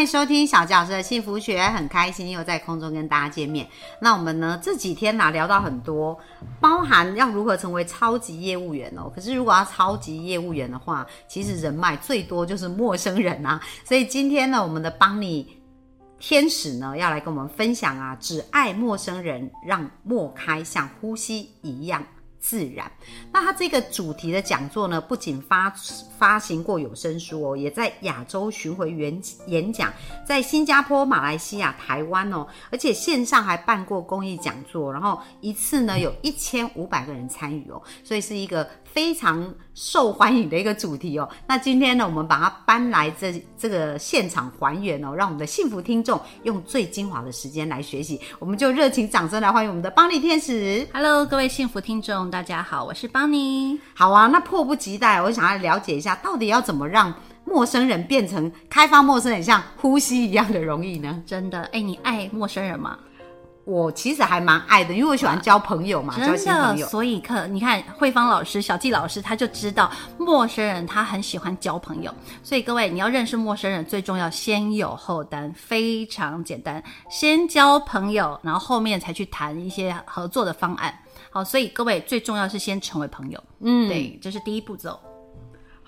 欢迎收听小教师的幸福学，很开心又在空中跟大家见面。那我们呢这几天呢聊到很多，包含要如何成为超级业务员哦。可是如果要超级业务员的话，其实人脉最多就是陌生人啊。所以今天呢，我们的帮你天使呢要来跟我们分享啊，只爱陌生人，让莫开像呼吸一样。自然，那他这个主题的讲座呢，不仅发发行过有声书哦，也在亚洲巡回演演讲，在新加坡、马来西亚、台湾哦，而且线上还办过公益讲座，然后一次呢有一千五百个人参与哦，所以是一个。非常受欢迎的一个主题哦。那今天呢，我们把它搬来这这个现场还原哦，让我们的幸福听众用最精华的时间来学习。我们就热情掌声来欢迎我们的邦尼天使。Hello，各位幸福听众，大家好，我是邦尼。好啊，那迫不及待，我想要了解一下，到底要怎么让陌生人变成开发陌生人像呼吸一样的容易呢？真的，哎，你爱陌生人吗？我其实还蛮爱的，因为我喜欢交朋友嘛，交新朋友。所以可你看，慧芳老师、小纪老师他就知道陌生人他很喜欢交朋友。所以各位，你要认识陌生人，最重要先有后单，非常简单，先交朋友，然后后面才去谈一些合作的方案。好，所以各位最重要是先成为朋友，嗯，对，这是第一步骤。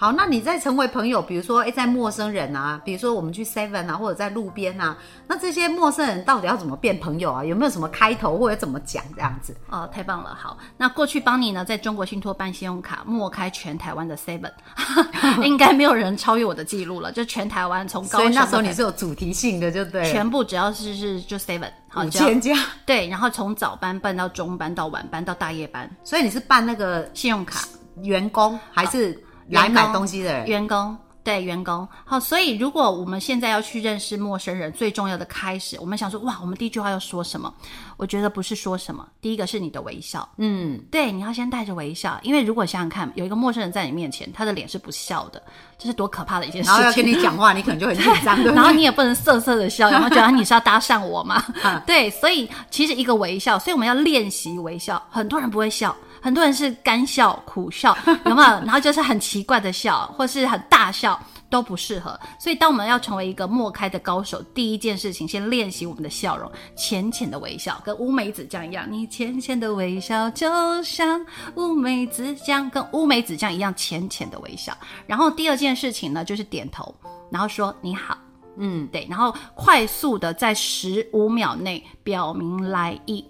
好，那你在成为朋友，比如说，哎，在陌生人啊，比如说我们去 Seven 啊，或者在路边啊，那这些陌生人到底要怎么变朋友啊？有没有什么开头或者怎么讲这样子？哦，太棒了！好，那过去帮你呢，在中国信托办信用卡，默开全台湾的 Seven，应该没有人超越我的记录了。就全台湾从高，所以那时候你是有主题性的，就对，全部只要是是就 Seven，五千家，对，然后从早班办到中班到晚班到大夜班，所以你是办那个信用卡员工还是？来买东西的人，员工对员工好，所以如果我们现在要去认识陌生人，最重要的开始，我们想说哇，我们第一句话要说什么？我觉得不是说什么，第一个是你的微笑，嗯，对，你要先带着微笑，因为如果想想看，有一个陌生人在你面前，他的脸是不笑的，这是多可怕的一件事情。然后要跟你讲话，你可能就很 紧张，然后你也不能涩涩的笑，然后觉得你是要搭讪我嘛？对，所以其实一个微笑，所以我们要练习微笑，很多人不会笑。很多人是干笑、苦笑，有没有？然后就是很奇怪的笑，或是很大笑，都不适合。所以，当我们要成为一个默开的高手，第一件事情，先练习我们的笑容，浅浅的微笑，跟乌梅子酱一样。你浅浅的微笑，就像乌梅子酱，跟乌梅子酱一样浅浅的微笑。然后第二件事情呢，就是点头，然后说你好，嗯，对，然后快速的在十五秒内表明来意。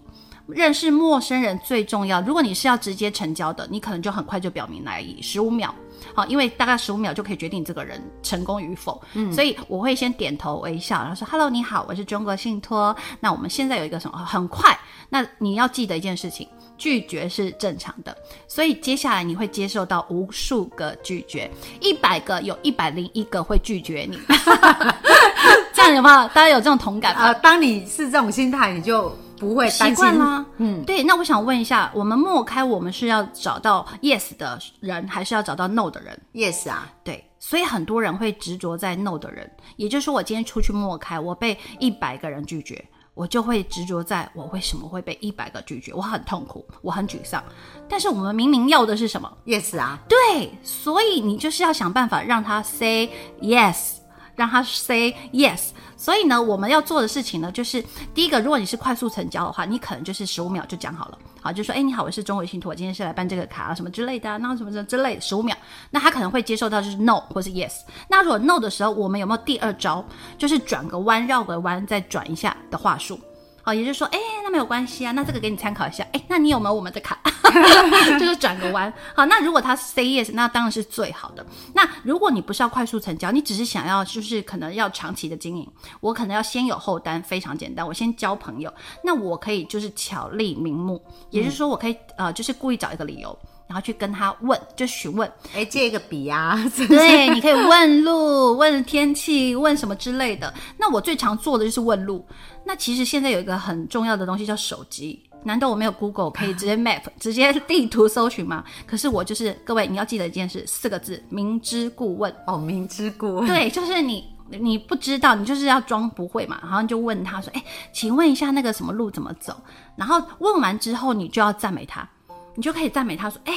认识陌生人最重要。如果你是要直接成交的，你可能就很快就表明来意，十五秒，好，因为大概十五秒就可以决定这个人成功与否。嗯，所以我会先点头微笑，然后说 “Hello，你好，我是中国信托。那我们现在有一个什么？很快。那你要记得一件事情，拒绝是正常的。所以接下来你会接受到无数个拒绝，一百个有一百零一个会拒绝你。这样有没有？大家有这种同感吗？呃当你是这种心态，你就。不会习惯吗？嗯，对。那我想问一下，我们默开，我们是要找到 yes 的人，还是要找到 no 的人？yes 啊，对。所以很多人会执着在 no 的人，也就是说，我今天出去默开，我被一百个人拒绝，我就会执着在我为什么会被一百个拒绝，我很痛苦，我很沮丧。但是我们明明要的是什么？yes 啊，对。所以你就是要想办法让他 say yes。让他 say yes，所以呢，我们要做的事情呢，就是第一个，如果你是快速成交的话，你可能就是十五秒就讲好了，好，就说，哎，你好，我是中伟信托，我今天是来办这个卡啊，什么之类的，那什么什么之类的，十五秒，那他可能会接受到就是 no 或是 yes，那如果 no 的时候，我们有没有第二招，就是转个弯，绕个弯，再转一下的话术？好，也就是说，哎，那没有关系啊，那这个给你参考一下。哎，那你有没有我们的卡？就是转个弯。好，那如果他 say yes，那当然是最好的。那如果你不是要快速成交，你只是想要就是可能要长期的经营，我可能要先有后单，非常简单，我先交朋友。那我可以就是巧立名目，也就是说，我可以呃，就是故意找一个理由。然后去跟他问，就询问，哎，借一个笔啊，对，你可以问路、问天气、问什么之类的。那我最常做的就是问路。那其实现在有一个很重要的东西叫手机，难道我没有 Google 可以直接 Map 直接地图搜寻吗？可是我就是各位，你要记得一件事，四个字：明知故问。哦，明知故问。对，就是你你不知道，你就是要装不会嘛，然后就问他说：“哎，请问一下那个什么路怎么走？”然后问完之后，你就要赞美他。你就可以赞美他说，哎，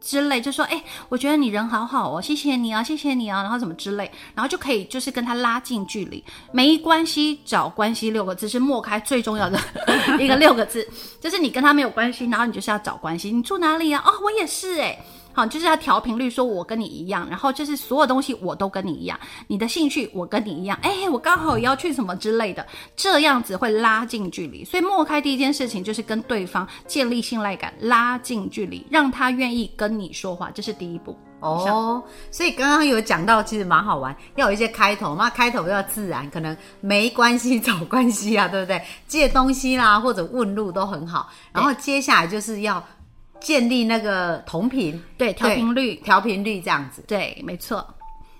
之类，就说，哎，我觉得你人好好哦，谢谢你啊，谢谢你啊，然后怎么之类，然后就可以就是跟他拉近距离。没关系，找关系六个字是莫开最重要的 一个六个字，就是你跟他没有关系，然后你就是要找关系。你住哪里啊？哦，我也是哎。好，就是要调频率，说我跟你一样，然后就是所有东西我都跟你一样，你的兴趣我跟你一样，哎，我刚好也要去什么之类的，这样子会拉近距离。所以莫开第一件事情就是跟对方建立信赖感，拉近距离，让他愿意跟你说话，这是第一步。哦，所以刚刚有讲到，其实蛮好玩，要有一些开头嘛，开头要自然，可能没关系 找关系啊，对不对？借东西啦，或者问路都很好。然后接下来就是要。建立那个同频，对调频率，调频率这样子，对，没错。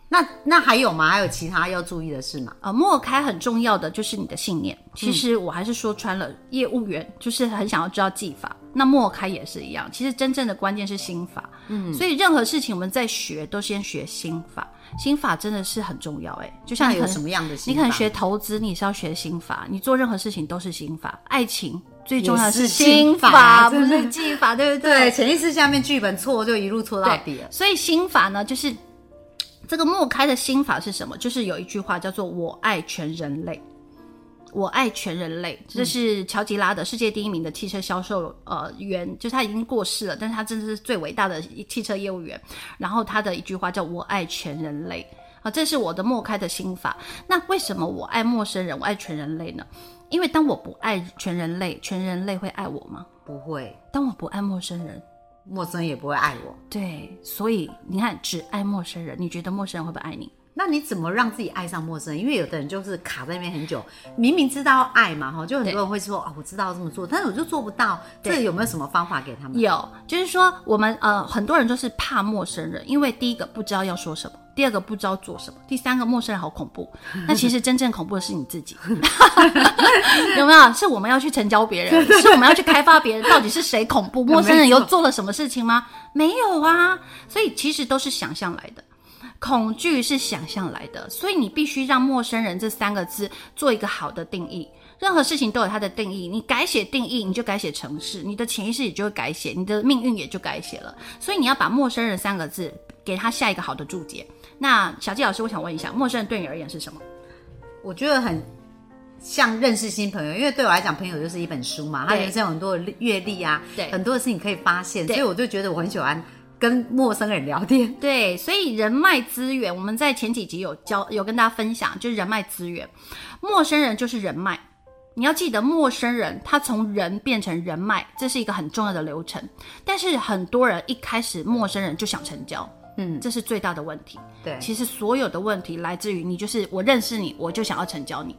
那那还有吗？还有其他要注意的事吗？啊，莫开很重要的就是你的信念。其实我还是说穿了，业务员就是很想要知道技法，那莫开也是一样。其实真正的关键是心法，嗯，所以任何事情我们在学都先学心法，心法真的是很重要。哎，就像有什么样的心，你可能学投资，你是要学心法，你做任何事情都是心法，爱情。最重要的是心法，不是技法，对不对？对，潜意识下面剧本错就一路错到底了。所以心法呢，就是这个莫开的心法是什么？就是有一句话叫做“我爱全人类”，我爱全人类。这是乔吉拉的世界第一名的汽车销售呃员，就是他已经过世了，但是他真的是最伟大的汽车业务员。然后他的一句话叫“我爱全人类”，啊，这是我的莫开的心法。那为什么我爱陌生人，我爱全人类呢？因为当我不爱全人类，全人类会爱我吗？不会。当我不爱陌生人，陌生人也不会爱我。对，所以你看，只爱陌生人，你觉得陌生人会不会爱你？那你怎么让自己爱上陌生人？因为有的人就是卡在那边很久，明明知道爱嘛，哈，就很多人会说，哦，我知道这么做，但是我就做不到。这有没有什么方法给他们？有，就是说我们呃，很多人就是怕陌生人，因为第一个不知道要说什么。第二个不知道做什么，第三个陌生人好恐怖。那其实真正恐怖的是你自己，有没有？是我们要去成交别人，是我们要去开发别人，到底是谁恐怖？陌生人又做了什么事情吗？没有啊。所以其实都是想象来的，恐惧是想象来的。所以你必须让陌生人这三个字做一个好的定义。任何事情都有它的定义，你改写定义，你就改写城市，你的潜意识也就会改写，你的命运也就改写了。所以你要把陌生人三个字给他下一个好的注解。那小纪老师，我想问一下，陌生人对你而言是什么？我觉得很像认识新朋友，因为对我来讲，朋友就是一本书嘛，他人生有很多的阅历啊，对，很多的事情可以发现，所以我就觉得我很喜欢跟陌生人聊天。对，所以人脉资源，我们在前几集有教，有跟大家分享，就是人脉资源，陌生人就是人脉。你要记得，陌生人他从人变成人脉，这是一个很重要的流程。但是很多人一开始陌生人就想成交。嗯，这是最大的问题。对，其实所有的问题来自于你，就是我认识你，我就想要成交你。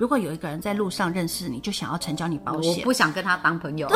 如果有一个人在路上认识你，就想要成交你保险，我不想跟他当朋友。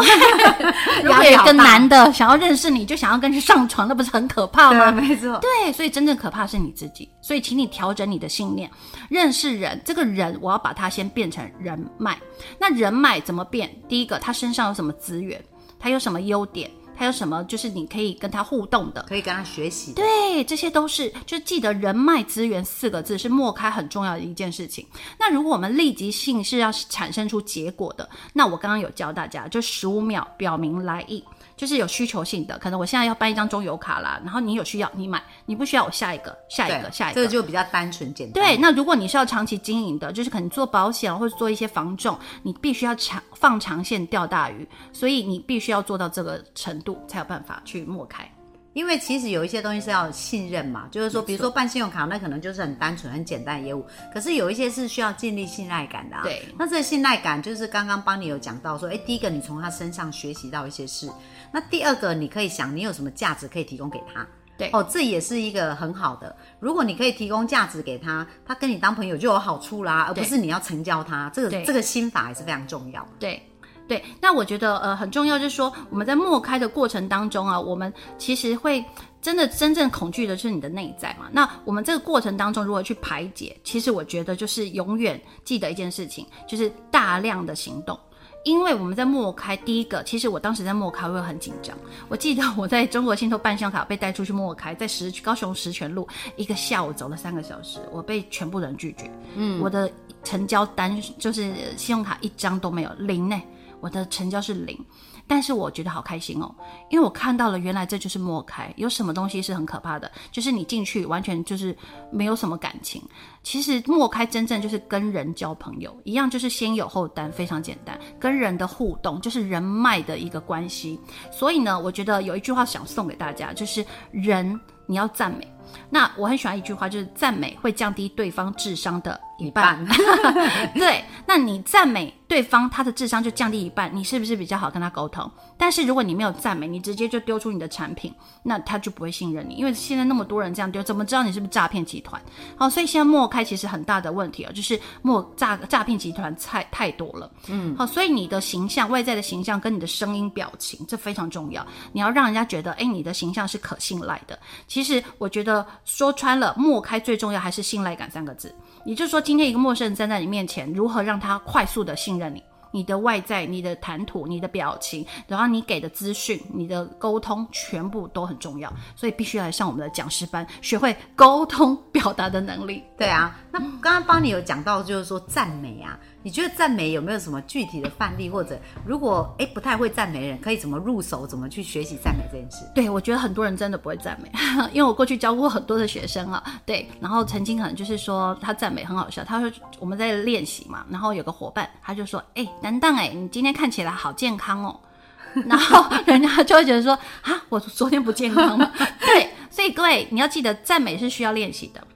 如果有一个男的想要认识你，就想要跟你上床，那不是很可怕吗？没错。对，所以真正可怕是你自己。所以，请你调整你的信念。认识人，这个人我要把他先变成人脉。那人脉怎么变？第一个，他身上有什么资源？他有什么优点？还有什么？就是你可以跟他互动的，可以跟他学习。对，这些都是就记得人脉资源四个字是莫开很重要的一件事情。那如果我们立即性是要产生出结果的，那我刚刚有教大家，就十五秒表明来意。就是有需求性的，可能我现在要办一张中油卡啦，然后你有需要你买，你不需要我下一个，下一个，下一个，这个就比较单纯简单。对，那如果你是要长期经营的，就是可能做保险或者做一些防重，你必须要长放长线钓大鱼，所以你必须要做到这个程度才有办法去抹开。因为其实有一些东西是要信任嘛，就是说，比如说办信用卡，那可能就是很单纯、很简单的业务。可是有一些是需要建立信赖感的。对，那这个信赖感就是刚刚帮你有讲到说，哎，第一个你从他身上学习到一些事，那第二个你可以想你有什么价值可以提供给他。对，哦，这也是一个很好的。如果你可以提供价值给他，他跟你当朋友就有好处啦，而不是你要成交他。这个这个心法也是非常重要。对。对，那我觉得呃很重要，就是说我们在默开的过程当中啊，我们其实会真的真正恐惧的是你的内在嘛。那我们这个过程当中如何去排解？其实我觉得就是永远记得一件事情，就是大量的行动。因为我们在默开第一个，其实我当时在默开，我会很紧张。我记得我在中国信托办信用卡被带出去默开，在石高雄石泉路一个下午走了三个小时，我被全部人拒绝。嗯，我的成交单就是信用卡一张都没有，零呢，我的成交是零。但是我觉得好开心哦，因为我看到了，原来这就是默开。有什么东西是很可怕的？就是你进去完全就是没有什么感情。其实默开真正就是跟人交朋友一样，就是先有后单，非常简单。跟人的互动就是人脉的一个关系。所以呢，我觉得有一句话想送给大家，就是人你要赞美。那我很喜欢一句话，就是赞美会降低对方智商的一半。对，那你赞美对方，他的智商就降低一半，你是不是比较好跟他沟通？但是如果你没有赞美，你直接就丢出你的产品，那他就不会信任你，因为现在那么多人这样丢，怎么知道你是不是诈骗集团？好，所以现在默开其实很大的问题啊，就是莫诈诈骗集团太太多了。嗯，好，所以你的形象、外在的形象跟你的声音、表情，这非常重要。你要让人家觉得，哎，你的形象是可信赖的。其实我觉得。说穿了，默开最重要还是信赖感三个字。也就是说，今天一个陌生人站在你面前，如何让他快速的信任你？你的外在、你的谈吐、你的表情，然后你给的资讯、你的沟通，全部都很重要。所以必须来上我们的讲师班，学会沟通表达的能力。对啊，那刚刚帮你有讲到，就是说赞美啊。你觉得赞美有没有什么具体的范例，或者如果哎不太会赞美人，可以怎么入手，怎么去学习赞美这件事？对，我觉得很多人真的不会赞美，因为我过去教过很多的学生啊，对，然后曾经可能就是说他赞美很好笑，他说我们在练习嘛，然后有个伙伴他就说，哎，担当哎，你今天看起来好健康哦，然后人家就会觉得说，啊，我昨天不健康吗？对，所以各位你要记得赞美是需要练习的。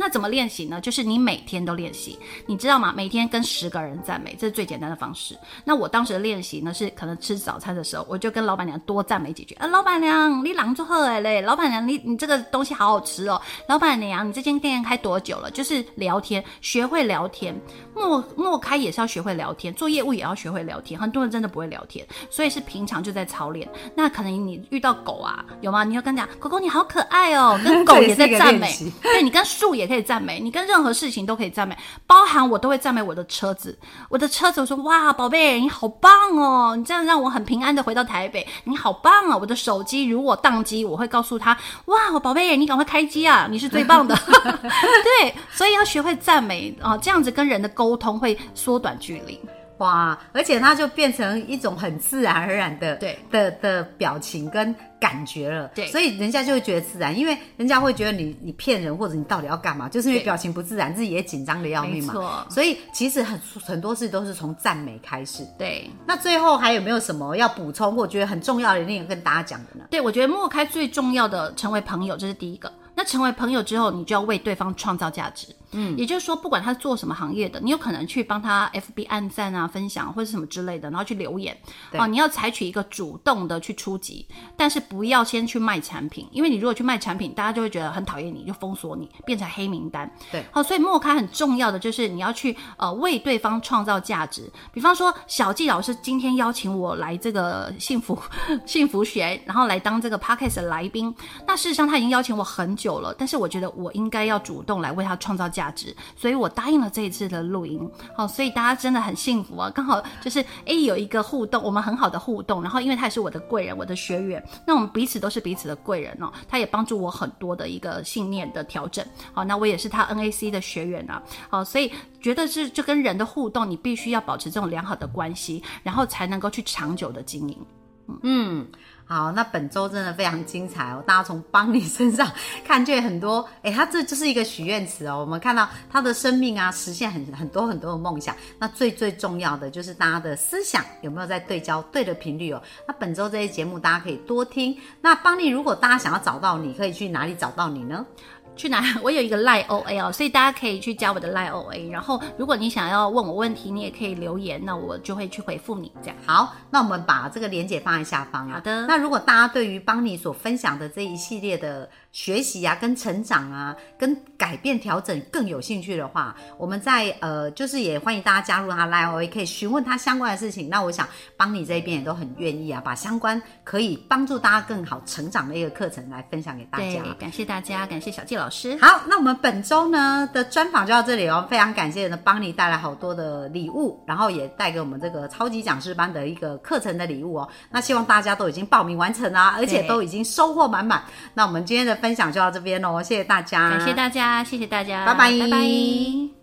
那怎么练习呢？就是你每天都练习，你知道吗？每天跟十个人赞美，这是最简单的方式。那我当时的练习呢，是可能吃早餐的时候，我就跟老板娘多赞美几句。啊，老板娘，你狼做喝哎嘞！老板娘，你你这个东西好好吃哦！老板娘，你这间店开多久了？就是聊天，学会聊天。莫莫开也是要学会聊天，做业务也要学会聊天。很多人真的不会聊天，所以是平常就在操练。那可能你遇到狗啊，有吗？你要跟讲，狗狗你好可爱哦，跟狗 也在赞美。对，你跟树也。可以赞美你，跟任何事情都可以赞美，包含我都会赞美我的车子。我的车子，我说哇，宝贝，你好棒哦！你这样让我很平安的回到台北，你好棒啊！我的手机如果宕机，我会告诉他，哇，宝贝，你赶快开机啊，你是最棒的。对，所以要学会赞美啊，这样子跟人的沟通会缩短距离。哇，而且它就变成一种很自然而然的对的的表情跟感觉了，对，所以人家就会觉得自然，因为人家会觉得你你骗人或者你到底要干嘛，就是因为表情不自然，自己也紧张的要命嘛，所以其实很很多事都是从赞美开始。对，那最后还有没有什么要补充或觉得很重要的一点跟大家讲的呢？对，我觉得莫开最重要的成为朋友，这是第一个。那成为朋友之后，你就要为对方创造价值。嗯，也就是说，不管他做什么行业的，你有可能去帮他 FB 按赞啊、分享或者什么之类的，然后去留言。哦，你要采取一个主动的去出击，但是不要先去卖产品，因为你如果去卖产品，大家就会觉得很讨厌你，就封锁你，变成黑名单。对，好，所以莫开很重要的就是你要去呃为对方创造价值。比方说，小纪老师今天邀请我来这个幸福 幸福学，然后来当这个 Podcast 的来宾。那事实上他已经邀请我很久了，但是我觉得我应该要主动来为他创造价。价值，所以我答应了这一次的录音。好，所以大家真的很幸福啊！刚好就是哎，有一个互动，我们很好的互动。然后，因为他也是我的贵人，我的学员，那我们彼此都是彼此的贵人哦。他也帮助我很多的一个信念的调整。好，那我也是他 NAC 的学员啊。好，所以觉得是就跟人的互动，你必须要保持这种良好的关系，然后才能够去长久的经营。嗯。好，那本周真的非常精彩哦！大家从邦尼身上看见很多，哎，他这就是一个许愿池哦。我们看到他的生命啊，实现很很多很多的梦想。那最最重要的就是大家的思想有没有在对焦对的频率哦？那本周这些节目大家可以多听。那邦尼，如果大家想要找到你，可以去哪里找到你呢？去哪？我有一个赖 O A 哦，所以大家可以去加我的赖 O A。然后，如果你想要问我问题，你也可以留言，那我就会去回复你。这样好，那我们把这个连接放在下方好的。那如果大家对于邦尼所分享的这一系列的学习啊、跟成长啊、跟改变调整更有兴趣的话，我们在呃，就是也欢迎大家加入他 Line，我也可以询问他相关的事情。那我想帮你这边也都很愿意啊，把相关可以帮助大家更好成长的一个课程来分享给大对家。，感谢大家，感谢小纪老师。好，那我们本周呢的专访就到这里哦，非常感谢呢帮你带来好多的礼物，然后也带给我们这个超级讲师班的一个课程的礼物哦。那希望大家都已经报名完成啦，而且都已经收获满满。那我们今天的分享就到这边喽，谢谢大家，感谢大家，谢谢大家，拜拜拜拜。